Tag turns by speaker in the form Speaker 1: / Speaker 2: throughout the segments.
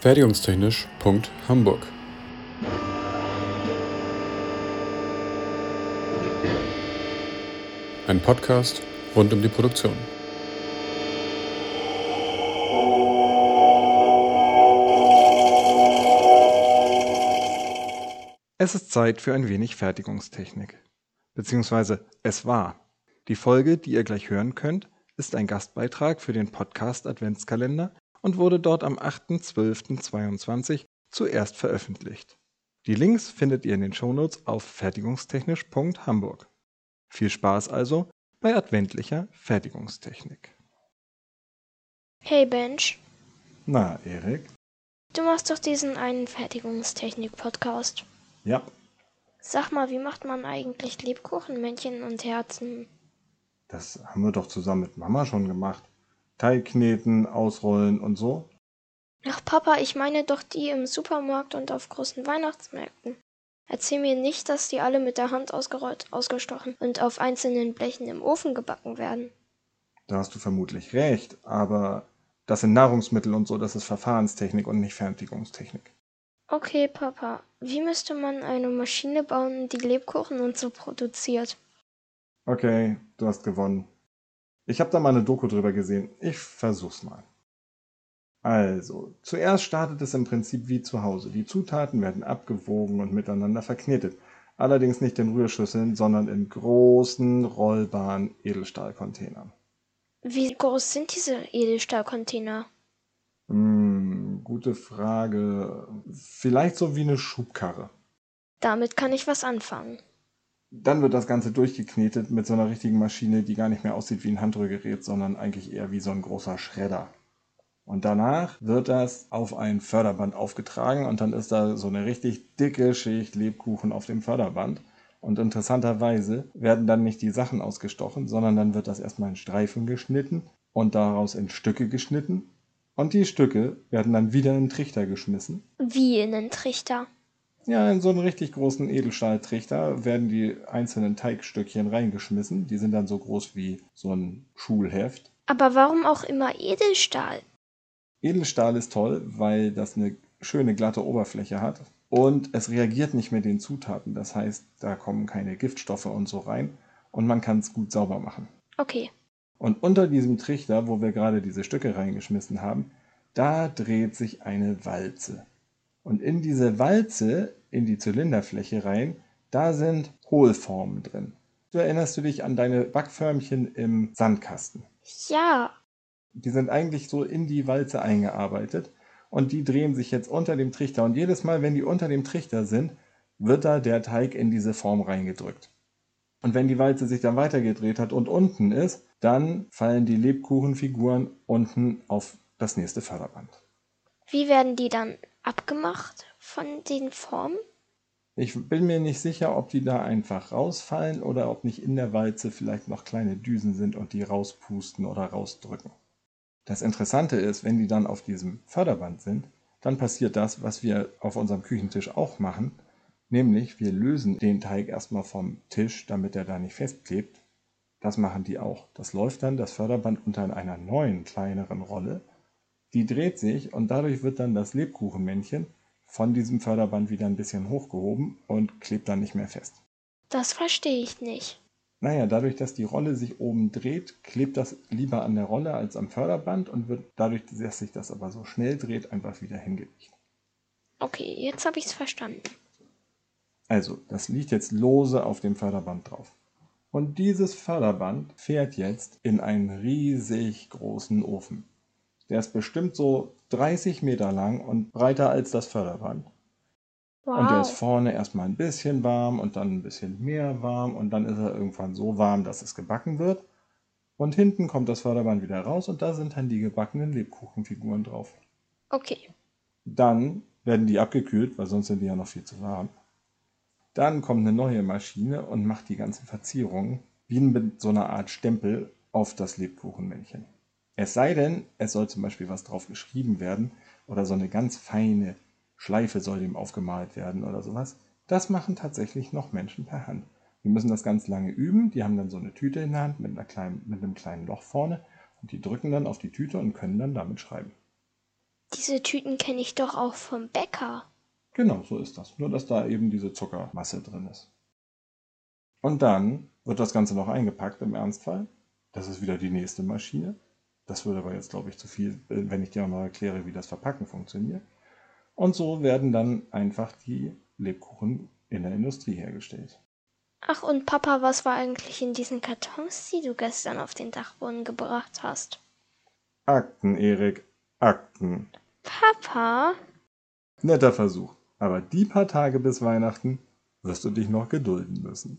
Speaker 1: Fertigungstechnisch.hamburg Ein Podcast rund um die Produktion.
Speaker 2: Es ist Zeit für ein wenig Fertigungstechnik. Beziehungsweise es war. Die Folge, die ihr gleich hören könnt, ist ein Gastbeitrag für den Podcast Adventskalender und wurde dort am 8.12.22 zuerst veröffentlicht. Die Links findet ihr in den Shownotes auf fertigungstechnisch.hamburg. Viel Spaß also bei adventlicher Fertigungstechnik.
Speaker 3: Hey Bench,
Speaker 2: Na, Erik?
Speaker 3: du machst doch diesen einen Fertigungstechnik-Podcast.
Speaker 2: Ja,
Speaker 3: Sag mal, wie macht man eigentlich Lebkuchenmännchen und Herzen?
Speaker 2: das haben wir doch zusammen mit Mama schon gemacht. Teig kneten, ausrollen und so.
Speaker 3: Ach Papa, ich meine doch die im Supermarkt und auf großen Weihnachtsmärkten. Erzähl mir nicht, dass die alle mit der Hand ausgerollt, ausgestochen und auf einzelnen Blechen im Ofen gebacken werden.
Speaker 2: Da hast du vermutlich recht, aber das sind Nahrungsmittel und so, das ist Verfahrenstechnik und nicht Fertigungstechnik.
Speaker 3: Okay, Papa, wie müsste man eine Maschine bauen, die Lebkuchen und so produziert?
Speaker 2: Okay, du hast gewonnen. Ich habe da mal eine Doku drüber gesehen. Ich versuch's mal. Also, zuerst startet es im Prinzip wie zu Hause. Die Zutaten werden abgewogen und miteinander verknetet. Allerdings nicht in Rührschüsseln, sondern in großen, rollbaren Edelstahlcontainern.
Speaker 3: Wie groß sind diese Edelstahlcontainer?
Speaker 2: Hm, gute Frage. Vielleicht so wie eine Schubkarre.
Speaker 3: Damit kann ich was anfangen.
Speaker 2: Dann wird das Ganze durchgeknetet mit so einer richtigen Maschine, die gar nicht mehr aussieht wie ein Handrührgerät, sondern eigentlich eher wie so ein großer Schredder. Und danach wird das auf ein Förderband aufgetragen und dann ist da so eine richtig dicke Schicht Lebkuchen auf dem Förderband. Und interessanterweise werden dann nicht die Sachen ausgestochen, sondern dann wird das erstmal in Streifen geschnitten und daraus in Stücke geschnitten. Und die Stücke werden dann wieder in den Trichter geschmissen.
Speaker 3: Wie in den Trichter.
Speaker 2: Ja, in so einen richtig großen Edelstahltrichter werden die einzelnen Teigstückchen reingeschmissen. Die sind dann so groß wie so ein Schulheft.
Speaker 3: Aber warum auch immer Edelstahl?
Speaker 2: Edelstahl ist toll, weil das eine schöne glatte Oberfläche hat und es reagiert nicht mit den Zutaten. Das heißt, da kommen keine Giftstoffe und so rein und man kann es gut sauber machen.
Speaker 3: Okay.
Speaker 2: Und unter diesem Trichter, wo wir gerade diese Stücke reingeschmissen haben, da dreht sich eine Walze. Und in diese Walze, in die Zylinderfläche rein, da sind Hohlformen drin. Du erinnerst du dich an deine Backförmchen im Sandkasten?
Speaker 3: Ja.
Speaker 2: Die sind eigentlich so in die Walze eingearbeitet und die drehen sich jetzt unter dem Trichter. Und jedes Mal, wenn die unter dem Trichter sind, wird da der Teig in diese Form reingedrückt. Und wenn die Walze sich dann weitergedreht hat und unten ist, dann fallen die Lebkuchenfiguren unten auf das nächste Förderband.
Speaker 3: Wie werden die dann abgemacht von den Formen?
Speaker 2: Ich bin mir nicht sicher, ob die da einfach rausfallen oder ob nicht in der Walze vielleicht noch kleine Düsen sind und die rauspusten oder rausdrücken. Das Interessante ist, wenn die dann auf diesem Förderband sind, dann passiert das, was wir auf unserem Küchentisch auch machen, nämlich wir lösen den Teig erstmal vom Tisch, damit er da nicht festklebt. Das machen die auch. Das läuft dann das Förderband unter einer neuen, kleineren Rolle. Die dreht sich und dadurch wird dann das Lebkuchenmännchen von diesem Förderband wieder ein bisschen hochgehoben und klebt dann nicht mehr fest.
Speaker 3: Das verstehe ich nicht.
Speaker 2: Naja, dadurch, dass die Rolle sich oben dreht, klebt das lieber an der Rolle als am Förderband und wird dadurch, dass sich das aber so schnell dreht, einfach wieder hingelegt.
Speaker 3: Okay, jetzt habe ich es verstanden.
Speaker 2: Also, das liegt jetzt lose auf dem Förderband drauf. Und dieses Förderband fährt jetzt in einen riesig großen Ofen. Der ist bestimmt so 30 Meter lang und breiter als das Förderband. Und der ist
Speaker 3: Wow.
Speaker 2: vorne erstmal ein bisschen warm und dann ein bisschen mehr warm und dann ist er irgendwann so warm, dass es gebacken wird. Und hinten kommt das Förderband wieder raus und da sind dann die gebackenen Lebkuchenfiguren drauf.
Speaker 3: Okay.
Speaker 2: Dann werden die abgekühlt, weil sonst sind die ja noch viel zu warm. Dann kommt eine neue Maschine und macht die ganzen Verzierungen wie mit so einer Art Stempel auf das Lebkuchenmännchen. Es sei denn, es soll zum Beispiel was drauf geschrieben werden oder so eine ganz feine Schleife soll dem aufgemalt werden oder sowas. Das machen tatsächlich noch Menschen per Hand. Die müssen das ganz lange üben. Die haben dann so eine Tüte in der Hand mit, kleinen, mit einem kleinen Loch vorne und die drücken dann auf die Tüte und können dann damit schreiben.
Speaker 3: Diese Tüten kenne ich doch auch vom Bäcker.
Speaker 4: Genau, so ist das. Nur, dass da eben diese Zuckermasse drin ist. Und dann wird das Ganze noch eingepackt im Ernstfall. Das ist wieder die nächste Maschine. Das würde aber jetzt, glaube ich, zu viel, äh, wenn ich dir auch noch erkläre, wie das Verpacken funktioniert. Und so werden dann einfach die Lebkuchen in der Industrie hergestellt.
Speaker 3: Ach, und Papa, was war eigentlich in diesen Kartons, die du gestern auf den Dachboden gebracht hast?
Speaker 4: Akten, Erik, Akten.
Speaker 3: Papa?
Speaker 4: Netter Versuch. Aber die paar Tage bis Weihnachten wirst du dich noch gedulden müssen.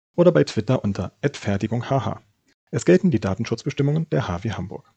Speaker 2: oder bei Twitter unter @fertigunghh. Es gelten die Datenschutzbestimmungen der HW Hamburg.